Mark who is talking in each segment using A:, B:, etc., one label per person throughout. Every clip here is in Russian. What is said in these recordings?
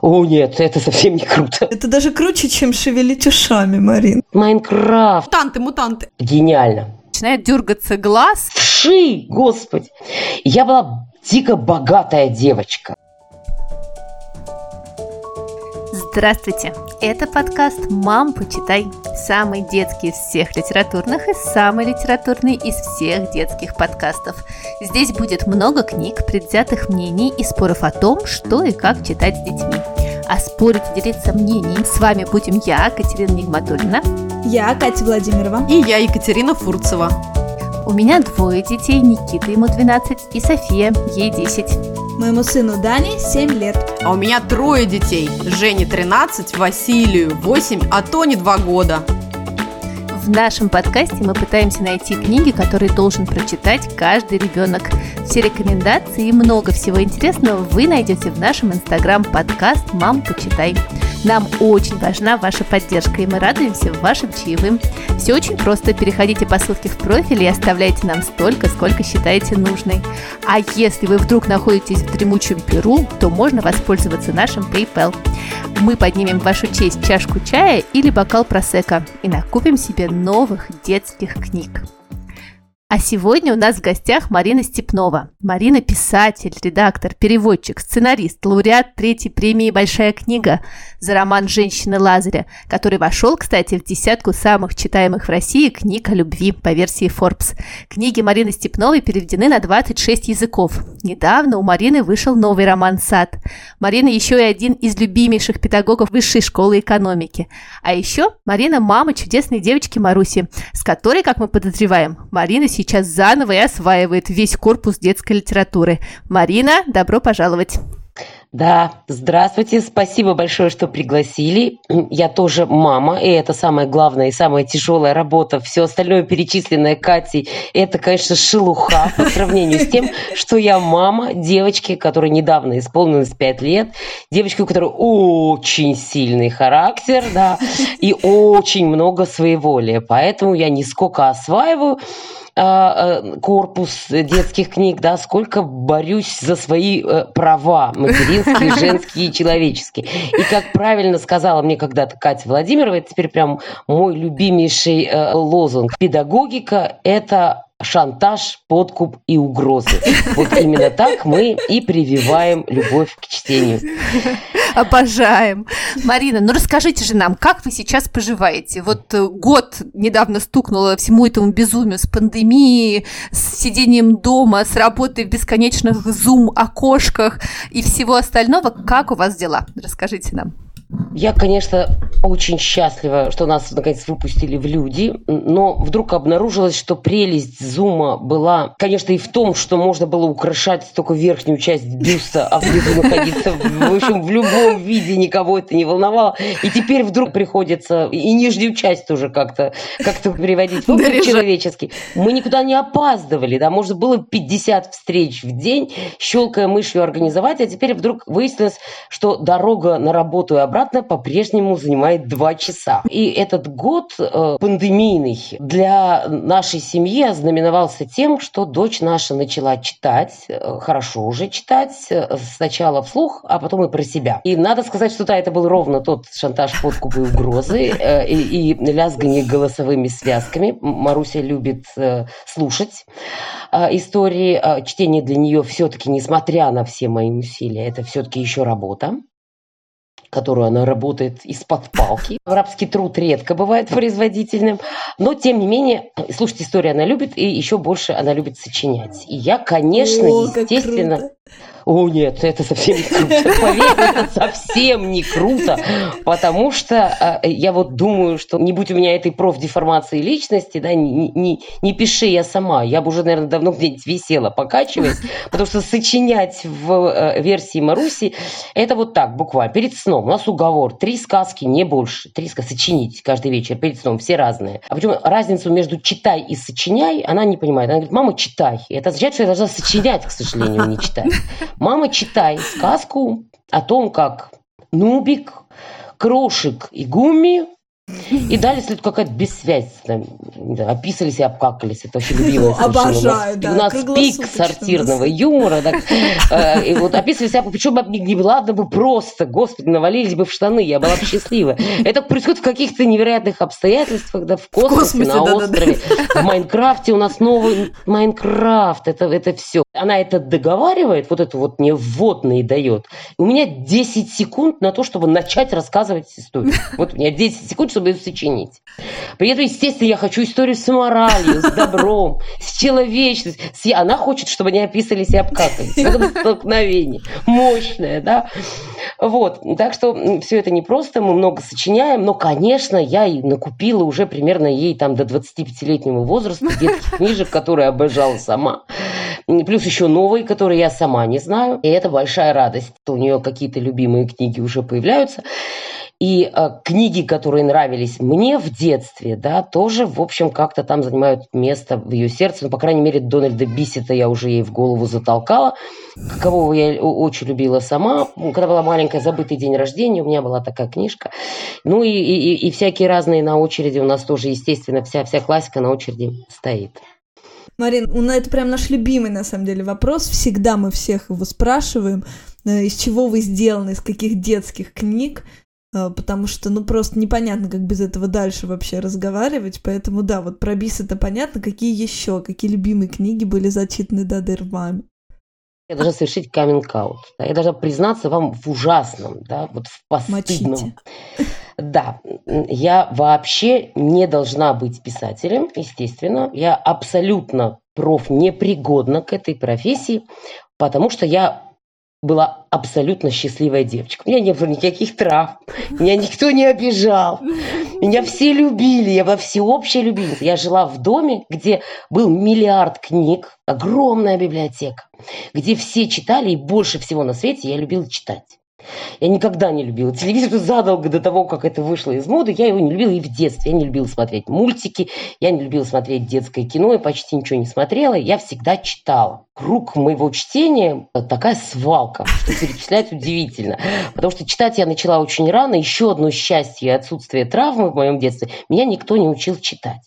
A: О, нет, это совсем не круто.
B: Это даже круче, чем шевелить ушами, Марин.
A: Майнкрафт.
C: Мутанты, мутанты.
A: Гениально.
C: Начинает дергаться глаз.
A: Вши, господи. Я была дико богатая девочка.
C: Здравствуйте! Это подкаст «Мам, почитай». Самый детский из всех литературных и самый литературный из всех детских подкастов. Здесь будет много книг, предвзятых мнений и споров о том, что и как читать с детьми. А спорить и делиться мнением с вами будем я, Катерина Нигматуллина.
B: Я Катя Владимирова.
D: И я, Екатерина Фурцева.
C: У меня двое детей, Никита ему 12 и София, ей 10.
B: Моему сыну Дане 7 лет.
D: А у меня трое детей. Жене 13, Василию 8, а Тоне 2 года.
C: В нашем подкасте мы пытаемся найти книги, которые должен прочитать каждый ребенок. Все рекомендации и много всего интересного вы найдете в нашем инстаграм-подкаст «Мам, почитай». Нам очень важна ваша поддержка, и мы радуемся вашим чаевым. Все очень просто. Переходите по ссылке в профиль и оставляйте нам столько, сколько считаете нужной. А если вы вдруг находитесь в дремучем Перу, то можно воспользоваться нашим PayPal. Мы поднимем в вашу честь чашку чая или бокал просека и накупим себе новых детских книг. А сегодня у нас в гостях Марина Степнова. Марина – писатель, редактор, переводчик, сценарист, лауреат третьей премии «Большая книга» за роман «Женщины Лазаря», который вошел, кстати, в десятку самых читаемых в России книг о любви по версии Forbes. Книги Марины Степновой переведены на 26 языков. Недавно у Марины вышел новый роман «Сад». Марина еще и один из любимейших педагогов Высшей школы экономики. А еще Марина – мама чудесной девочки Маруси, с которой, как мы подозреваем, Марина заново и осваивает весь корпус детской литературы. Марина, добро пожаловать!
A: Да, здравствуйте, спасибо большое, что пригласили. Я тоже мама, и это самая главная и самая тяжелая работа. Все остальное перечисленное Катей, это, конечно, шелуха по сравнению с тем, что я мама девочки, которой недавно исполнилось 5 лет, девочки, у которой очень сильный характер, да, и очень много своеволия. Поэтому я не сколько осваиваю, корпус детских книг, да, сколько борюсь за свои э, права материнские, женские и человеческие. И как правильно сказала мне когда-то Катя Владимирова, это теперь прям мой любимейший э, лозунг. Педагогика – это шантаж, подкуп и угрозы. Вот именно так мы и прививаем любовь к чтению.
C: Обожаем. Марина, ну расскажите же нам, как вы сейчас поживаете? Вот э, год недавно стукнуло всему этому безумию с пандемией, с сидением дома, с работой в бесконечных зум-окошках и всего остального. Как у вас дела? Расскажите нам.
A: Я, конечно, очень счастлива, что нас наконец выпустили в люди, но вдруг обнаружилось, что прелесть зума была, конечно, и в том, что можно было украшать только верхнюю часть бюста, а внизу находиться, в общем, в любом виде никого это не волновало. И теперь вдруг приходится и нижнюю часть тоже как-то как приводить в общем, человеческий. Мы никуда не опаздывали, да, можно было 50 встреч в день, щелкая мышью организовать, а теперь вдруг выяснилось, что дорога на работу и обратно обратно по-прежнему занимает два часа. И этот год э, пандемийный для нашей семьи ознаменовался тем, что дочь наша начала читать, э, хорошо уже читать, э, сначала вслух, а потом и про себя. И надо сказать, что да, это был ровно тот шантаж, подкуп и угрозы, э, и, и лязгание голосовыми связками. Маруся любит э, слушать э, истории. Э, чтение для нее все-таки, несмотря на все мои усилия, это все-таки еще работа которую она работает из-под палки. Арабский труд редко бывает производительным, но тем не менее, слушать историю она любит, и еще больше она любит сочинять. И я, конечно, О, естественно... О, нет, это совсем не круто. Поверь, это совсем не круто, потому что э, я вот думаю, что не будь у меня этой профдеформации личности, да, не, не, не пиши я сама, я бы уже, наверное, давно где-нибудь висела, покачиваясь, потому что сочинять в э, версии Маруси, это вот так, буквально, перед сном. У нас уговор, три сказки, не больше, три сказки сочинить каждый вечер перед сном, все разные. А почему разницу между читай и сочиняй, она не понимает. Она говорит, мама, читай. И это означает, что я должна сочинять, к сожалению, не читать. Мама, читай сказку о том, как Нубик, Крошик и Гуми И далее следует какая-то бессвязь. Там, да, описались и обкакались. Это очень любимое
B: Обожаю, да.
A: У нас, у нас пик сортирного юмора. Так, э, и вот описывались, причем не ладно бы просто, господи, навалились бы в штаны, я была бы счастлива. Это происходит в каких-то невероятных обстоятельствах, да, в космосе, в космосе на да, острове. Да, да. В Майнкрафте у нас новый Майнкрафт, это, это все. Она это договаривает, вот это вот мне вводные дает. У меня 10 секунд на то, чтобы начать рассказывать историю. Вот у меня 10 секунд, чтобы ее сочинить. При этом, естественно, я хочу историю с моралью, с добром, с человечностью. С... Она хочет, чтобы они описывались и обкакались. Это столкновение. Мощное, да? Вот. Так что все это непросто, мы много сочиняем, но, конечно, я и накупила уже примерно ей там до 25-летнего возраста детских книжек, которые обожала сама. Плюс еще новые, которые я сама не знаю. И это большая радость. У нее какие-то любимые книги уже появляются. И э, книги, которые нравились мне в детстве, да, тоже, в общем, как-то там занимают место в ее сердце. Ну, по крайней мере, Дональда Бисета я уже ей в голову затолкала, какового я очень любила сама. Когда была маленькая, «Забытый день рождения», у меня была такая книжка. Ну и, и, и всякие разные на очереди. У нас тоже, естественно, вся, вся классика на очереди стоит.
B: Марин, ну это прям наш любимый, на самом деле, вопрос. Всегда мы всех его спрашиваем, э, из чего вы сделаны, из каких детских книг. А, потому что, ну, просто непонятно, как без этого дальше вообще разговаривать, поэтому, да, вот про бис это понятно, какие еще, какие любимые книги были зачитаны Дадер вами?
A: Я должна совершить каминг-аут. Да? Я должна признаться вам в ужасном, да, вот в постыдном. Мочите. Да, я вообще не должна быть писателем, естественно. Я абсолютно профнепригодна к этой профессии, потому что я была абсолютно счастливая девочка. У меня не было никаких трав, меня никто не обижал, меня все любили, я была всеобщая любимица. Я жила в доме, где был миллиард книг, огромная библиотека, где все читали, и больше всего на свете я любила читать. Я никогда не любила телевизор задолго до того, как это вышло из моды. Я его не любила и в детстве. Я не любила смотреть мультики, я не любила смотреть детское кино, я почти ничего не смотрела. Я всегда читала. Круг моего чтения такая свалка, что перечислять удивительно. Потому что читать я начала очень рано. Еще одно счастье и отсутствие травмы в моем детстве. Меня никто не учил читать.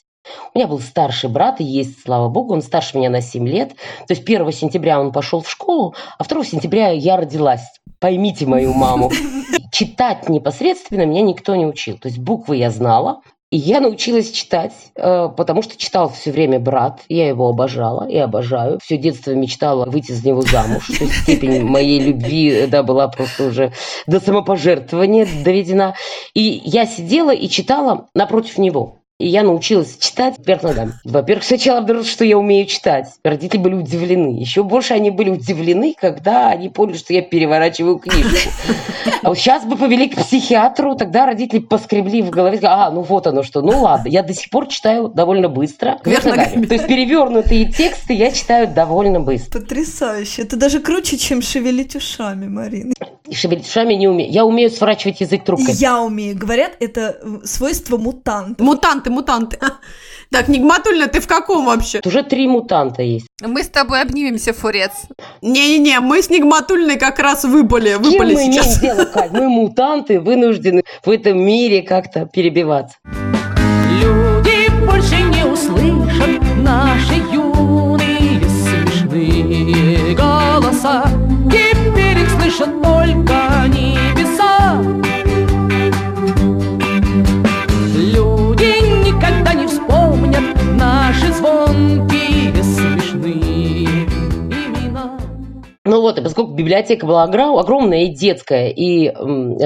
A: У меня был старший брат, и есть, слава богу, он старше меня на 7 лет. То есть 1 сентября он пошел в школу, а 2 сентября я родилась. Поймите мою маму. Читать непосредственно меня никто не учил. То есть буквы я знала, и я научилась читать, э, потому что читал все время брат. Я его обожала и обожаю. Все детство мечтала выйти за него замуж. То есть степень моей любви да, была просто уже до самопожертвования доведена. И я сидела и читала напротив него. И я научилась читать вверх ногами. Во-первых, сначала обнаружила, что я умею читать. Родители были удивлены. Еще больше они были удивлены, когда они поняли, что я переворачиваю книжку. А вот сейчас бы повели к психиатру, тогда родители поскребли в голове, сказали, а, ну вот оно что, ну ладно. Я до сих пор читаю довольно быстро. Вверх ногами. То есть перевернутые тексты я читаю довольно быстро.
B: Потрясающе. Это даже круче, чем шевелить ушами, Марина.
A: И шевелить ушами не умею. Я умею сворачивать язык трубкой.
B: Я умею. Говорят, это свойство мутанта.
D: Мутанты, мутанты. Так, Нигматульна, ты в каком вообще?
A: Уже три мутанта есть.
C: Мы с тобой обнимемся, Фурец.
D: Не-не-не, мы с Нигматульной как раз выпали. выпали
A: Чем мы сейчас. имеем дело, Кать? Мы мутанты, вынуждены в этом мире как-то перебиваться.
E: Люди больше не услышат наши юные
A: библиотека была огромная и детская, и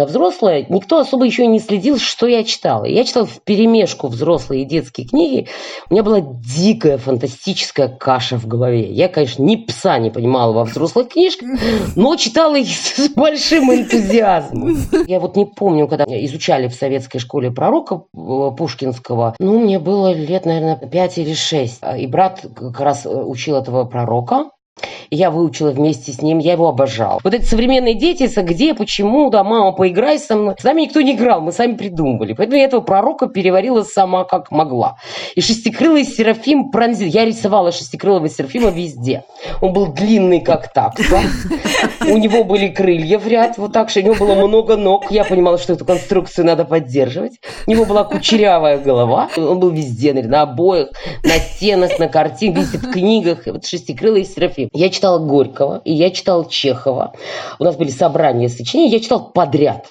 A: взрослая, никто особо еще не следил, что я читала. Я читала в перемешку взрослые и детские книги. У меня была дикая фантастическая каша в голове. Я, конечно, ни пса не понимала во взрослых книжках, но читала их с большим энтузиазмом. Я вот не помню, когда изучали в советской школе пророка э, Пушкинского, ну, мне было лет, наверное, пять или шесть. И брат как раз э, учил этого пророка, я выучила вместе с ним, я его обожала. Вот эти современные дети, где, почему, да, мама, поиграй со мной. С нами никто не играл, мы сами придумывали. Поэтому я этого пророка переварила сама как могла. И шестикрылый Серафим пронзил. Я рисовала шестикрылого Серафима везде. Он был длинный, как такса. У него были крылья в ряд, вот так, что у него было много ног. Я понимала, что эту конструкцию надо поддерживать. У него была кучерявая голова. Он был везде, на обоях, на стенах, на картинах, везде в книгах. Вот шестикрылый Серафим. Я читала Горького, и я читала Чехова. У нас были собрания сочинений, я читала подряд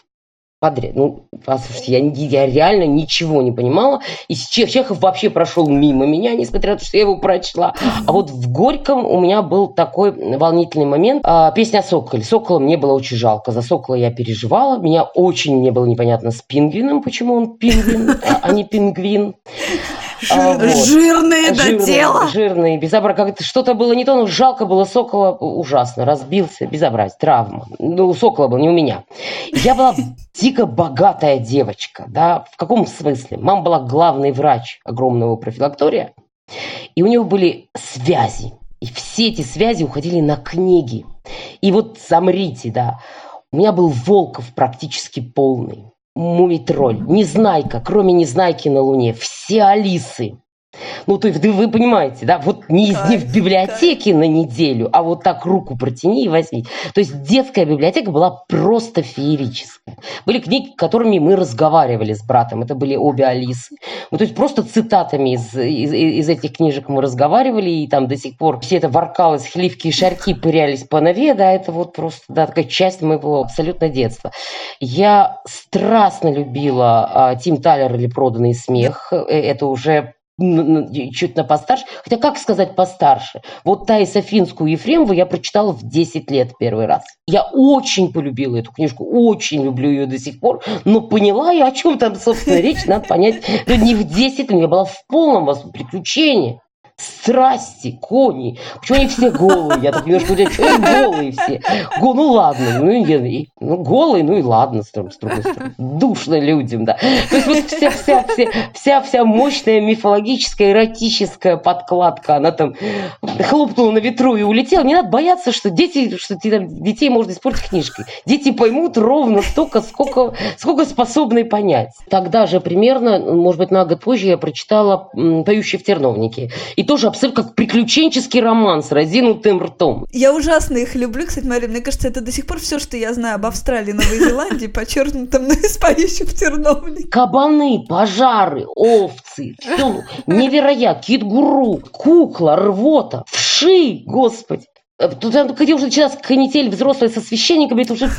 A: подряд. Ну, послушайте, я, я реально ничего не понимала. И Чех, Чехов вообще прошел мимо меня, несмотря на то, что я его прочла. А вот в Горьком у меня был такой волнительный момент. А, песня о Соколе. Сокола мне было очень жалко. За Сокола я переживала. Меня очень мне было непонятно с пингвином, почему он пингвин, а не пингвин.
D: А, вот. Жирные до тела.
A: Жирные, безобразие. Как-то что-то было не то, но жалко было Сокола. Ужасно. Разбился, безобразие, травма. Ну, у Сокола был, не у меня. Я была дико богатая девочка, да, в каком смысле? Мама была главный врач огромного профилактория, и у него были связи. И все эти связи уходили на книги. И вот замрите, да, у меня был Волков практически полный. Мумий-тролль, Незнайка, кроме Незнайки на Луне, все Алисы. Ну, то есть вы понимаете, да, вот не, кайф, не в библиотеке кайф. на неделю, а вот так руку протяни и возьми. То есть детская библиотека была просто феерическая. Были книги, которыми мы разговаривали с братом, это были обе Алисы. Ну, то есть просто цитатами из, из, из этих книжек мы разговаривали, и там до сих пор все это воркалось, хливки и шарки пырялись по нове, да, это вот просто, да, такая часть моего абсолютно детства. Я страстно любила а, Тим Талер или «Проданный смех», э, это уже чуть на постарше. Хотя как сказать постарше? Вот Таиса Финскую Ефремову я прочитала в 10 лет первый раз. Я очень полюбила эту книжку, очень люблю ее до сих пор, но поняла я, о чем там, собственно, речь, надо понять. Не в 10, я была в полном приключении страсти, кони. Почему они все голые? Я так немножко удивляюсь, почему они голые все? Го, ну ладно, ну, и, ну голые, ну и ладно, с другой стороны. Душно людям, да. То есть вот вся, вся, вся, вся, вся мощная мифологическая, эротическая подкладка, она там хлопнула на ветру и улетела. Не надо бояться, что дети, что там, детей можно испортить книжкой. Дети поймут ровно столько, сколько, сколько способны понять. Тогда же примерно, может быть, на год позже я прочитала «Поющие в терновнике». И тоже абсолютно как приключенческий роман с разинутым ртом.
B: Я ужасно их люблю, кстати, Мария, мне кажется, это до сих пор все, что я знаю об Австралии, Новой Зеландии, подчеркнуто на в терновнике.
A: Кабаны, пожары, овцы, все невероятно, кит-гуру, кукла, рвота, вши, господи. Э, тут где уже началась канитель взрослая со священниками, это уже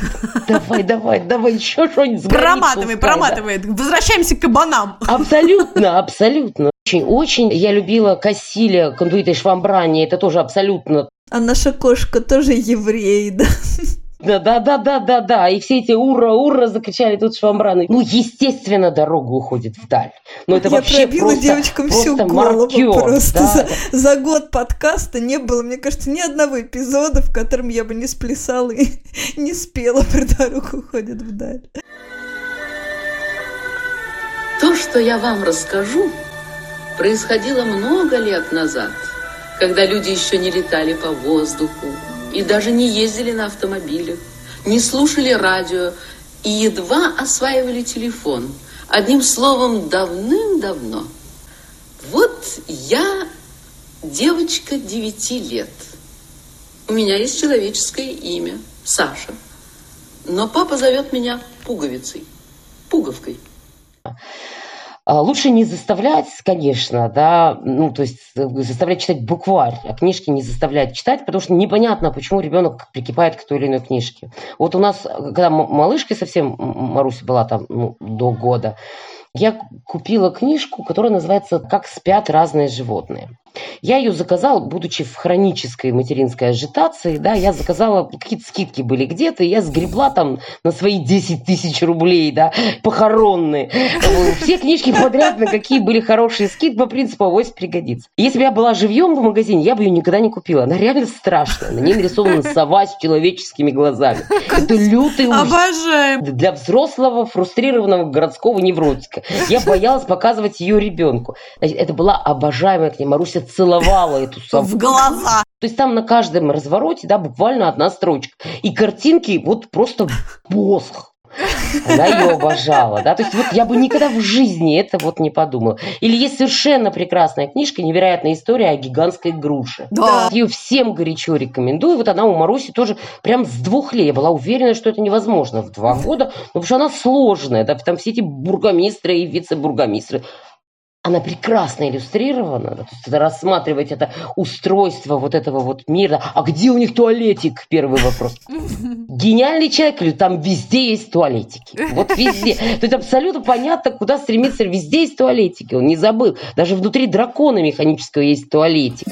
A: давай, давай, давай, еще что-нибудь
D: Проматывай, проматывай, да. возвращаемся к кабанам.
A: Абсолютно, абсолютно. Очень-очень я любила Кассиля, Кондуита и Швамбрани, это тоже абсолютно...
B: А наша кошка тоже еврей, да?
A: Да, да, да, да, да, да. И все эти ура, ура закричали тут швамбраны. Ну, естественно, дорога уходит вдаль. Но это
B: Я
A: вообще
B: пробила
A: просто,
B: девочкам
A: просто
B: всю голову
A: маркер,
B: просто.
A: да.
B: За, за год подкаста не было, мне кажется, ни одного эпизода, в котором я бы не сплясала и не спела про дорогу уходит вдаль.
F: То, что я вам расскажу, происходило много лет назад, когда люди еще не летали по воздуху, и даже не ездили на автомобилях, не слушали радио и едва осваивали телефон. Одним словом, давным-давно. Вот я девочка девяти лет. У меня есть человеческое имя – Саша. Но папа зовет меня пуговицей, пуговкой.
A: А, Лучше не заставлять, конечно, да, ну, то есть э, заставлять читать букварь, а книжки не заставлять читать, потому что непонятно, почему ребенок прикипает к той или иной книжке. Вот у нас, когда м- малышкой совсем Маруся была там ну, до года, я купила книжку, которая называется «Как спят разные животные». Я ее заказала, будучи в хронической материнской ажитации, да, я заказала, какие-то скидки были где-то, и я сгребла там на свои 10 тысяч рублей, да, похоронные. Все книжки подряд, на какие были хорошие скидки, по принципу авось пригодится. Если бы я была живьем в магазине, я бы ее никогда не купила. Она реально страшная. На ней нарисована сова с человеческими глазами. Это лютый ужас.
D: Обожаем.
A: Для взрослого фрустрированного городского невротика. Я боялась показывать ее ребенку. Значит, это была обожаемая книга. Маруся Олеся целовала эту сову.
D: В глаза.
A: То есть там на каждом развороте, да, буквально одна строчка. И картинки вот просто босх. Она ее обожала, да, то есть вот я бы никогда в жизни это вот не подумала. Или есть совершенно прекрасная книжка «Невероятная история о гигантской груше».
D: Да.
A: Ее всем горячо рекомендую. Вот она у Маруси тоже прям с двух лет. Я была уверена, что это невозможно в два года, ну, потому что она сложная, да, там все эти бургомистры и вице-бургомистры. Она прекрасно иллюстрирована, то есть рассматривать это устройство вот этого вот мира. А где у них туалетик? Первый вопрос. Гениальный человек, там везде есть туалетики. Вот везде. То есть абсолютно понятно, куда стремиться. Везде есть туалетики. Он не забыл. Даже внутри дракона механического есть туалетик.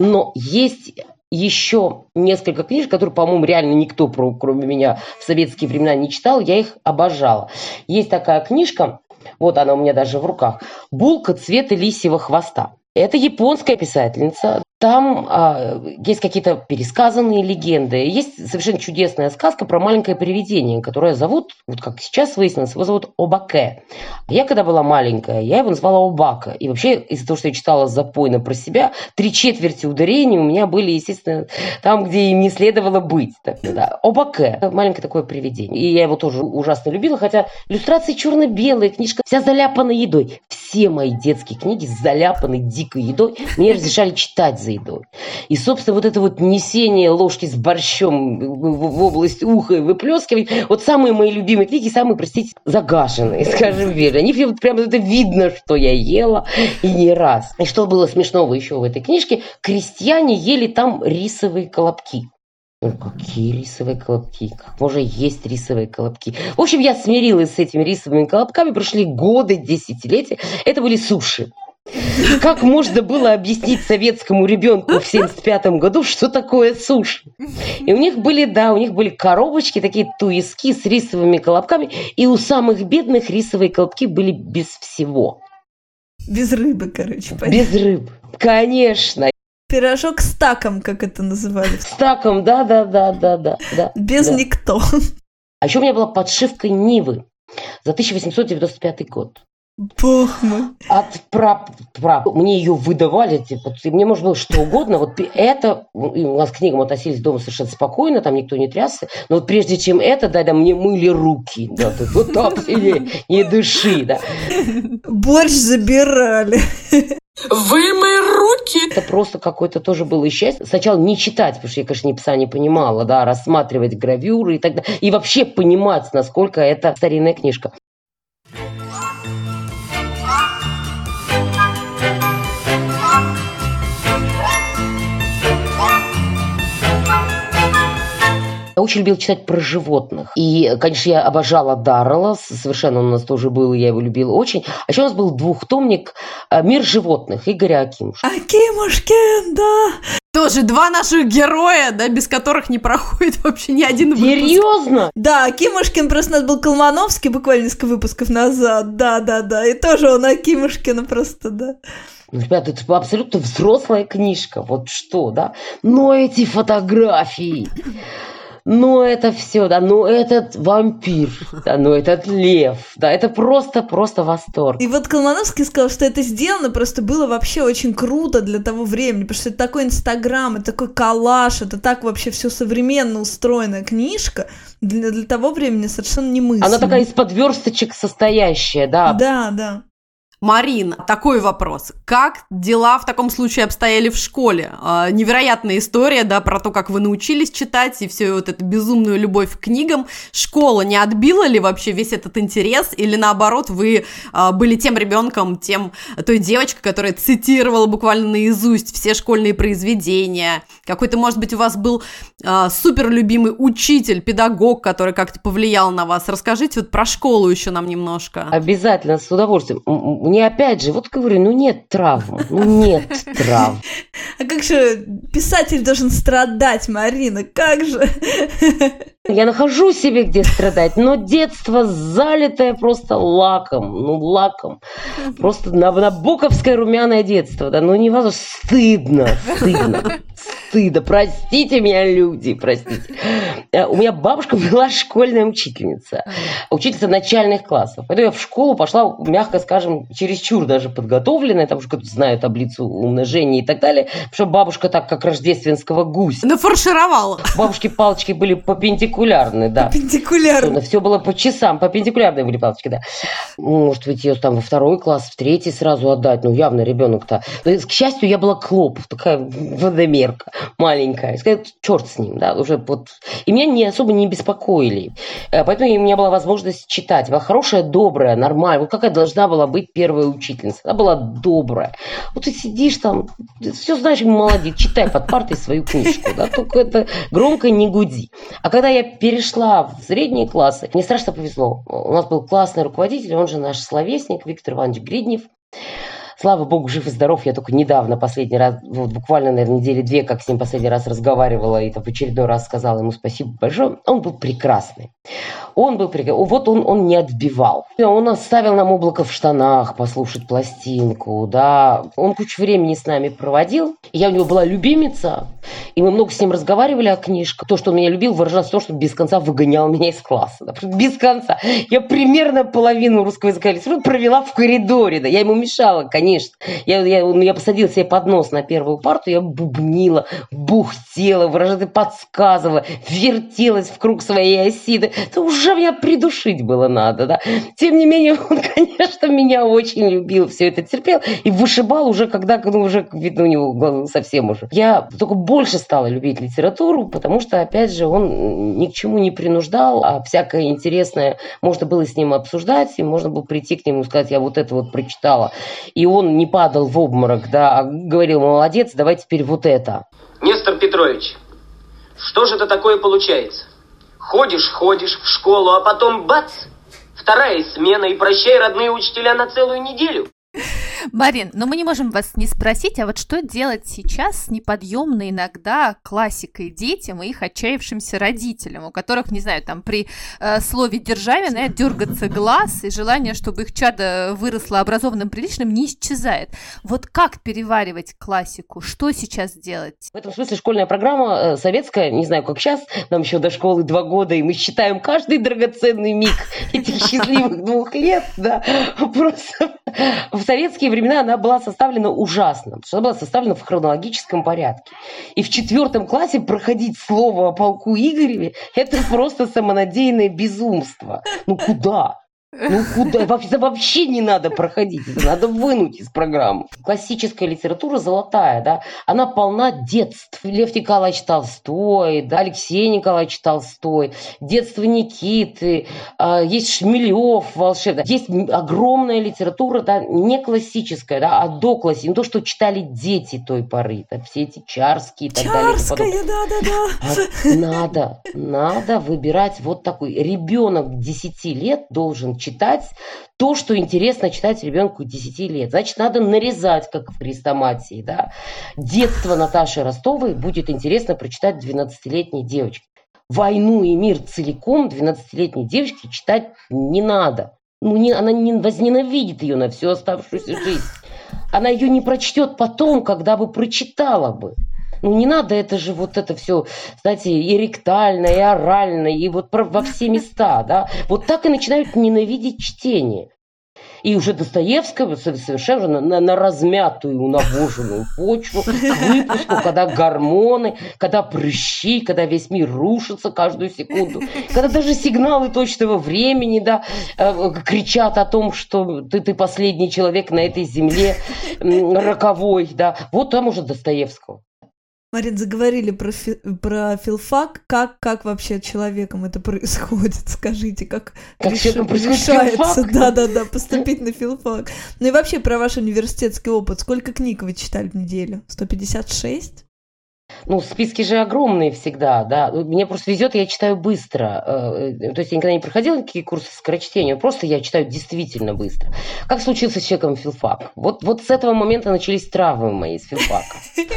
A: Но есть еще несколько книжек, которые, по-моему, реально никто, кроме меня, в советские времена не читал. Я их обожала. Есть такая книжка, вот она у меня даже в руках. «Булка цвета лисьего хвоста». Это японская писательница. Там а, есть какие-то пересказанные легенды. Есть совершенно чудесная сказка про маленькое привидение, которое зовут, вот как сейчас выяснилось, его зовут Обаке. А я когда была маленькая, я его назвала Обака. И вообще, из-за того, что я читала запойно про себя, три четверти ударений у меня были, естественно, там, где им не следовало быть. Так, да. Обаке. Маленькое такое привидение. И я его тоже ужасно любила, хотя иллюстрации черно-белые, книжка вся заляпана едой. Все мои детские книги заляпаны дикой едой. Мне разрешали читать за едой. И, собственно, вот это вот несение ложки с борщом в, область уха и выплескивание, вот самые мои любимые книги, самые, простите, загашенные, скажем верно. Они прям, прям это видно, что я ела и не раз. И что было смешного еще в этой книжке, крестьяне ели там рисовые колобки. Ну, какие рисовые колобки? Как можно есть рисовые колобки? В общем, я смирилась с этими рисовыми колобками. Прошли годы, десятилетия. Это были суши. Как можно было объяснить советскому ребенку в 75 году, что такое суши? И у них были, да, у них были коробочки, такие туиски с рисовыми колобками, и у самых бедных рисовые колобки были без всего.
B: Без рыбы, короче. понятно.
A: Без рыб. Конечно.
B: Пирожок с таком, как это называли.
A: С таком, да, да, да, да, да. да
B: Без
A: да.
B: никто.
A: А еще у меня была подшивка Нивы за 1895 год.
B: Бог мой.
A: От прап, прап. Мне ее выдавали, типа, и мне можно было что угодно. Вот это, у нас к книгам относились дома совершенно спокойно, там никто не трясся. Но вот прежде чем это, да, да, мне мыли руки. Да, есть вот так себе, не дыши, да.
B: Борщ забирали.
F: Вымой руки!
A: Это просто какое-то тоже было счастье. Сначала не читать, потому что я, конечно, ни пса не понимала, да, рассматривать гравюры и так далее. И вообще понимать, насколько это старинная книжка. Я очень любила читать про животных. И, конечно, я обожала Даррелла, совершенно он у нас тоже был, и я его любила очень. А еще у нас был двухтомник э, «Мир животных» Игоря Акимуша.
B: Акимушкин, да.
D: Тоже два наших героя, да, без которых не проходит вообще ни один выпуск.
A: Серьезно?
B: Да, Акимушкин просто у нас был Колмановский буквально несколько выпусков назад. Да, да, да. И тоже он Акимушкина просто, да.
A: Ну, ребята, это абсолютно взрослая книжка. Вот что, да? Но эти фотографии, но это все, да, ну этот вампир, да, ну этот лев, да, это просто, просто восторг.
B: И вот Колмановский сказал, что это сделано просто было вообще очень круто для того времени, потому что это такой инстаграм, это такой коллаж, это так вообще все современно устроенная книжка, для, для того времени совершенно немыслимо.
A: Она такая из-под версточек состоящая, да.
B: Да, да.
D: Марин, такой вопрос. Как дела в таком случае обстояли в школе? А, невероятная история, да, про то, как вы научились читать и всю вот эту безумную любовь к книгам. Школа не отбила ли вообще весь этот интерес? Или наоборот, вы а, были тем ребенком, тем, той девочкой, которая цитировала буквально наизусть все школьные произведения? Какой-то, может быть, у вас был а, супер любимый учитель, педагог, который как-то повлиял на вас? Расскажите вот про школу еще нам немножко.
A: Обязательно, с удовольствием. Мне опять же, вот говорю, ну нет травм, ну нет травм.
B: А как же писатель должен страдать, Марина, как же?
A: Я нахожу себе где страдать, но детство залитое просто лаком, ну лаком. Просто на, набоковское румяное детство, да, ну невозможно, стыдно, стыдно, стыда. Простите меня, люди, простите. Э, У меня бабушка была школьная учительница. Учительница начальных классов. Поэтому я в школу пошла, мягко скажем, чересчур даже подготовленная, там что знаю таблицу умножения и так далее. Потому что бабушка так, как рождественского гуся.
D: Нафаршировала.
A: Бабушки палочки были перпендикулярны, да.
B: Перпендикулярно.
A: Все было по часам, перпендикулярные были палочки, да. Ну, Может быть, ее там во второй класс, в третий сразу отдать. Ну, явно ребенок-то. Но, К счастью, я была клоп, такая водомерка маленькая. Сказать, черт с ним, да, уже вот. И меня не особо не беспокоили. Э, Поэтому у меня была возможность читать. Была хорошая, добрая, нормальная. Вот какая должна была быть первая учительница. Она была добрая. Вот ты сидишь там, все знаешь, молодец, читай под партой свою книжку, да, только это громко не гуди. А когда я перешла в средние классы, мне страшно повезло. У нас был классный руководитель, он же наш словесник Виктор Иванович Гриднев. Слава богу, жив и здоров. Я только недавно, последний раз, вот буквально, наверное, недели две, как с ним последний раз разговаривала, и там в очередной раз сказала ему спасибо большое. Он был прекрасный. Он был прекрасный. Вот он, он не отбивал. Он оставил нам облако в штанах послушать пластинку, да. Он кучу времени с нами проводил. Я у него была любимица, и мы много с ним разговаривали о книжках. То, что он меня любил, выражалось в том, что без конца выгонял меня из класса. Да, без конца. Я примерно половину русского языка литературы провела в коридоре. Да. Я ему мешала, конечно. Я, я, он меня посадил себе под нос на первую парту, я бубнила, бухтела, выраженно подсказывала, вертелась в круг своей оси. Да. Это уже меня придушить было надо, да. Тем не менее, он, конечно, меня очень любил, все это терпел и вышибал уже, когда, ну, уже, видно, у него совсем уже. Я только больше стала любить литературу, потому что, опять же, он ни к чему не принуждал, а всякое интересное можно было с ним обсуждать, и можно было прийти к нему и сказать, я вот это вот прочитала. И он не падал в обморок, да, а говорил, молодец, давай теперь вот это.
G: Нестор Петрович, что же это такое получается? Ходишь, ходишь в школу, а потом бац! Вторая смена и прощай, родные учителя, на целую неделю.
C: Марин, но мы не можем вас не спросить, а вот что делать сейчас с неподъемной иногда классикой детям и их отчаявшимся родителям, у которых, не знаю, там при э, слове «державе» начинает дергаться глаз, и желание, чтобы их чадо выросло образованным, приличным, не исчезает. Вот как переваривать классику? Что сейчас делать?
A: В этом смысле школьная программа э, советская, не знаю, как сейчас, нам еще до школы два года, и мы считаем каждый драгоценный миг этих счастливых двух лет, да, просто в советские времена она была составлена ужасно, потому что она была составлена в хронологическом порядке. И в четвертом классе проходить слово о полку Игореве – это просто самонадеянное безумство. Ну куда? Ну куда? Вообще, не надо проходить, это надо вынуть из программы. Классическая литература золотая, да, она полна детств. Лев Николаевич Толстой, да, Алексей Николаевич Толстой, детство Никиты, э, есть Шмелев волшебный. Есть огромная литература, да, не классическая, да, а доклассическая, не то, что читали дети той поры, да, все эти Чарские и так далее. и тому подобное.
B: Чарская, да-да-да.
A: А Надо, надо выбирать вот такой. Ребенок 10 лет должен читать то, что интересно читать ребенку 10 лет. Значит, надо нарезать, как в хрестоматии. Да? Детство Наташи Ростовой будет интересно прочитать 12-летней девочке. «Войну и мир» целиком 12-летней девочке читать не надо. Ну, не, она не возненавидит ее на всю оставшуюся жизнь. Она ее не прочтет потом, когда бы прочитала бы. Ну, не надо, это же вот это все, знаете, и ректально, и орально, и вот про- во все места, да. Вот так и начинают ненавидеть чтение. И уже Достоевского со- совершенно на, на- размятую, навоженную почву, к выпуску, когда гормоны, когда прыщи, когда весь мир рушится каждую секунду, когда даже сигналы точного времени, да, э, кричат о том, что ты, ты последний человек на этой земле, роковой, да. Вот там уже Достоевского.
B: Марин, заговорили про, фи- про филфак. Как, как вообще человеком это происходит? Скажите, как,
A: Как
B: реш- решается, да-да-да, поступить на филфак. Ну и вообще про ваш университетский опыт. Сколько книг вы читали в неделю? 156?
A: Ну, списки же огромные всегда, да. Мне просто везет, я читаю быстро. Э, То есть я никогда не проходила никакие курсы скорочтения, просто я читаю действительно быстро. Как случился с человеком филфак? Вот, вот с этого момента начались травмы мои с филфака.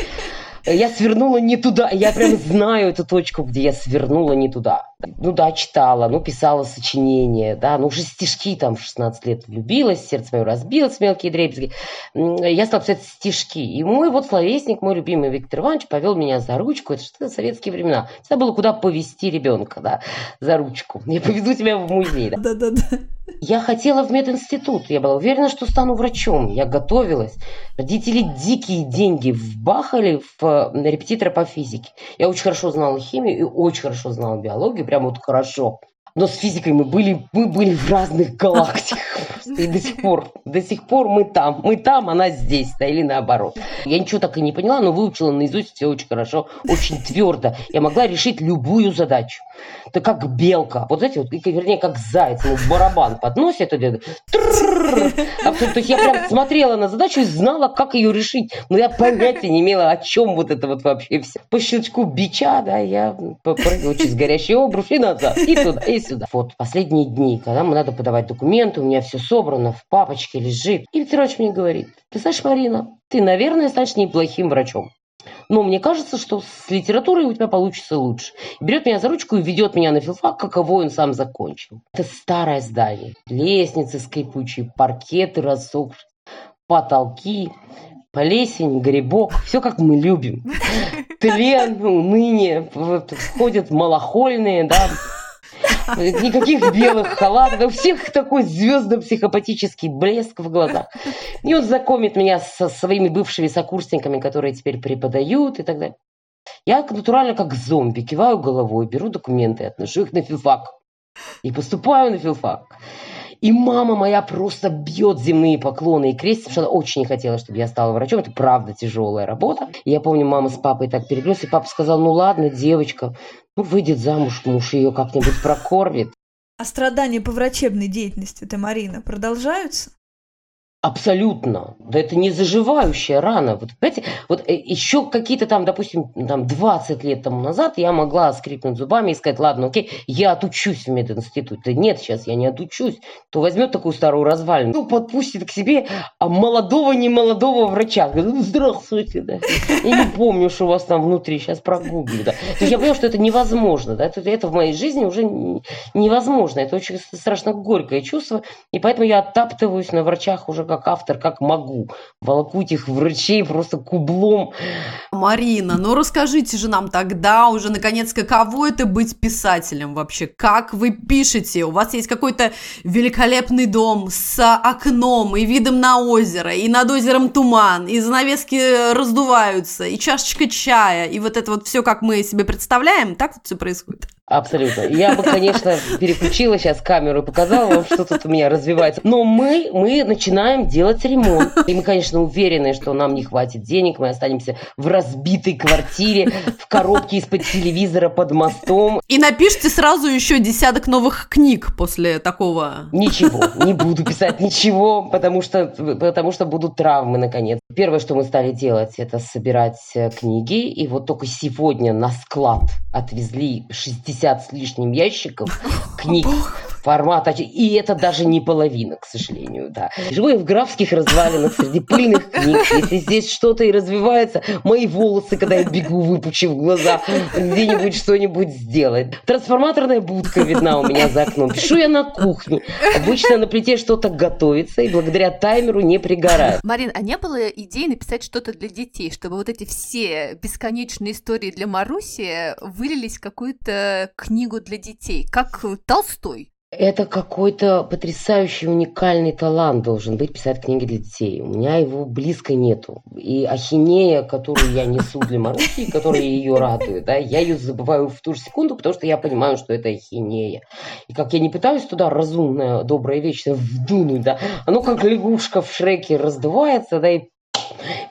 A: Я свернула не туда. Я прям знаю эту точку, где я свернула не туда. Ну да, читала, ну писала сочинения, да, ну уже стишки там в 16 лет влюбилась, сердце мое разбилось, мелкие дребезги. Я стала писать стишки. И мой вот словесник, мой любимый Виктор Иванович повел меня за ручку. Это что советские времена. Всегда было куда повести ребенка, да, за ручку. Я поведу тебя в музей. Да.
B: Да-да-да.
A: Я хотела в мединститут. Я была уверена, что стану врачом. Я готовилась. Родители дикие деньги вбахали в э, репетитора по физике. Я очень хорошо знала химию и очень хорошо знала биологию. Прямо вот хорошо. Но с физикой мы были, мы были в разных галактиках. И до сих пор, до сих пор мы там. Мы там, она здесь, да, или наоборот. Я ничего так и не поняла, но выучила наизусть все очень хорошо, очень твердо. Я могла решить любую задачу. Это как белка. Вот эти вот, вернее, как заяц. Ну, барабан подносит. И, а, то есть я прям смотрела на задачу и знала, как ее решить. Но я понятия не имела, о чем вот это вот вообще все. По щелчку бича, да, я попрыгала через горящий обруч и назад, и туда, и сюда. Вот последние дни, когда мне надо подавать документы, у меня все собрано, в папочке лежит. И Виктор мне говорит, ты знаешь, Марина, ты, наверное, станешь неплохим врачом. Но мне кажется, что с литературой у тебя получится лучше. Берет меня за ручку и ведет меня на филфак, каково он сам закончил. Это старое здание. Лестницы скрипучие, паркеты рассохшие, потолки, плесень, грибок. Все как мы любим. Тлен, уныние, входят малохольные, да, Никаких белых халатов. У всех такой звездно-психопатический блеск в глазах. И он знакомит меня со своими бывшими сокурсниками, которые теперь преподают и так далее. Я натурально как зомби киваю головой, беру документы, отношу их на филфак. И поступаю на филфак. И мама моя просто бьет земные поклоны и крестится, потому что она очень хотела, чтобы я стала врачом. Это правда тяжелая работа. И я помню, мама с папой так переглянулись, и папа сказал, ну ладно, девочка, ну выйдет замуж, муж ее как-нибудь прокормит.
B: А страдания по врачебной деятельности, ты, Марина, продолжаются?
A: Абсолютно. Да это не заживающая рана. Вот, понимаете, вот э, еще какие-то там, допустим, там 20 лет тому назад я могла скрипнуть зубами и сказать, ладно, окей, я отучусь в мединституте. Нет, сейчас я не отучусь. То возьмет такую старую развалину, ну, подпустит к себе а молодого, немолодого врача. Говорит, ну, здравствуйте, да. Я не помню, что у вас там внутри, сейчас прогуглю, да. То есть я поняла, что это невозможно, да. Это, это в моей жизни уже невозможно. Это очень страшно горькое чувство. И поэтому я оттаптываюсь на врачах уже как автор, как могу. Волоку этих врачей просто кублом.
D: Марина, ну расскажите же нам тогда уже, наконец, каково это быть писателем вообще? Как вы пишете? У вас есть какой-то великолепный дом с окном и видом на озеро, и над озером туман, и занавески раздуваются, и чашечка чая, и вот это вот все, как мы себе представляем, так вот все происходит?
A: Абсолютно. Я бы, конечно, переключила сейчас камеру и показала вам, что тут у меня развивается. Но мы, мы начинаем делать ремонт. И мы, конечно, уверены, что нам не хватит денег. Мы останемся в разбитой квартире, в коробке из-под телевизора под мостом.
D: И напишите сразу еще десяток новых книг после такого.
A: Ничего, не буду писать ничего, потому что, потому что будут травмы, наконец. Первое, что мы стали делать, это собирать э, книги. И вот только сегодня на склад отвезли 60 50 с лишним ящиков книг формата. И это даже не половина, к сожалению, да. Живу я в графских развалинах среди пыльных книг. Если здесь что-то и развивается, мои волосы, когда я бегу, выпучив глаза, где-нибудь что-нибудь сделать. Трансформаторная будка видна у меня за окном. Пишу я на кухне. Обычно на плите что-то готовится, и благодаря таймеру не пригорает.
C: Марин, а не было идеи написать что-то для детей, чтобы вот эти все бесконечные истории для Маруси вылились в какую-то книгу для детей, как Толстой?
A: Это какой-то потрясающий, уникальный талант должен быть писать книги для детей. У меня его близко нету. И ахинея, которую я несу для Маруси, которая ее радует, да, я ее забываю в ту же секунду, потому что я понимаю, что это ахинея. И как я не пытаюсь туда разумное, доброе, вечное вдунуть, да, оно как лягушка в Шреке раздувается, да, и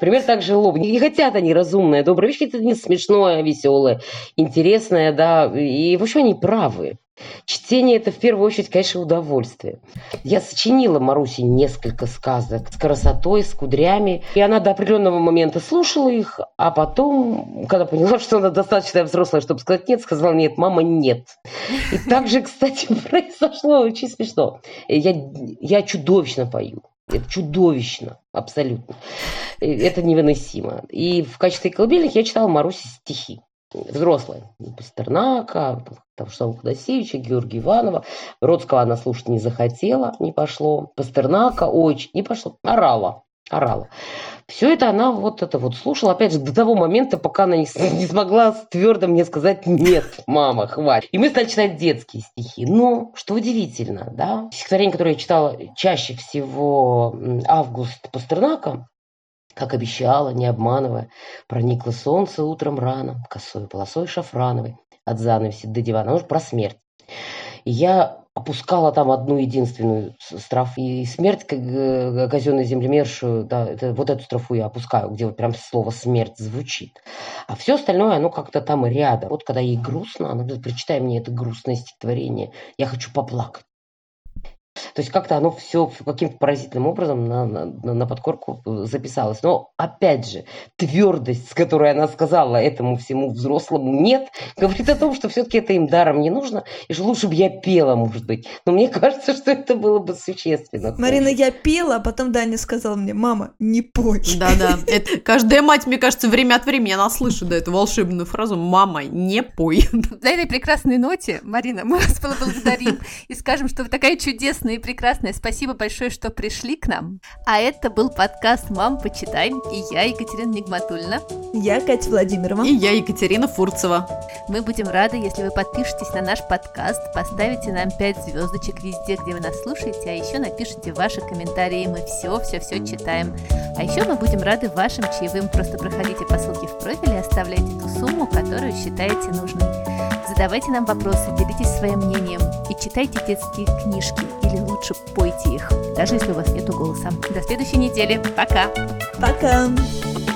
A: Пример так же лоб. Не хотят они разумное, доброе. Вещь это не смешное, веселое, интересное, да. И, в общем, они правы. Чтение – это в первую очередь, конечно, удовольствие. Я сочинила Марусе несколько сказок с красотой, с кудрями. И она до определенного момента слушала их, а потом, когда поняла, что она достаточно взрослая, чтобы сказать «нет», сказала «нет, мама, нет». И так же, кстати, произошло очень смешно. Я, я чудовищно пою. Это чудовищно, абсолютно. Это невыносимо. И в качестве колыбельных я читала Марусе стихи взрослые. Пастернака, там, Штану Ходосевича, Георгия Иванова. Родского она слушать не захотела, не пошло. Пастернака очень не пошло. Орала, орала. Все это она вот это вот слушала, опять же, до того момента, пока она не, не смогла твердо мне сказать «нет, мама, хватит». И мы стали читать детские стихи. Но, что удивительно, да, стихотворение, которое я читала чаще всего «Август Пастернака», как обещала, не обманывая, проникло солнце утром рано, косой полосой шафрановой, от занавеси до дивана, ну, про смерть. И я опускала там одну единственную строфу. И смерть, как э, казенный землемершу, да, это, вот эту строфу я опускаю, где вот прям слово смерть звучит. А все остальное, оно как-то там рядом. Вот когда ей грустно, она говорит, прочитай мне это грустное стихотворение, я хочу поплакать. То есть как-то оно все каким-то поразительным образом на, на, на подкорку э, записалось. Но опять же, твердость, с которой она сказала этому всему взрослому нет, говорит о том, что все-таки это им даром не нужно, и что лучше бы я пела, может быть. Но мне кажется, что это было бы существенно.
B: Марина, я пела, а потом Даня сказал мне, мама, не пой.
D: Да-да, каждая мать, мне кажется, время от времени она слышит да, эту волшебную фразу «мама, не пой».
C: На этой прекрасной ноте, Марина, мы вас поблагодарим и скажем, что вы такая чудесная чудесные и прекрасные. Спасибо большое, что пришли к нам. А это был подкаст «Мам, почитай». И я, Екатерина Нигматульна.
B: Я, Катя Владимирова.
D: И я, Екатерина Фурцева.
C: Мы будем рады, если вы подпишетесь на наш подкаст, поставите нам 5 звездочек везде, где вы нас слушаете, а еще напишите ваши комментарии. Мы все-все-все читаем. А еще мы будем рады вашим чаевым. Просто проходите по ссылке в профиле и оставляйте ту сумму, которую считаете нужной. Задавайте нам вопросы, делитесь своим мнением и читайте детские книжки или лучше пойте их, даже если у вас нет голоса. До следующей недели. Пока.
B: Пока.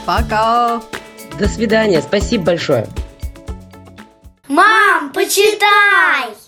D: Пока.
A: До свидания. Спасибо большое.
H: Мам, почитай!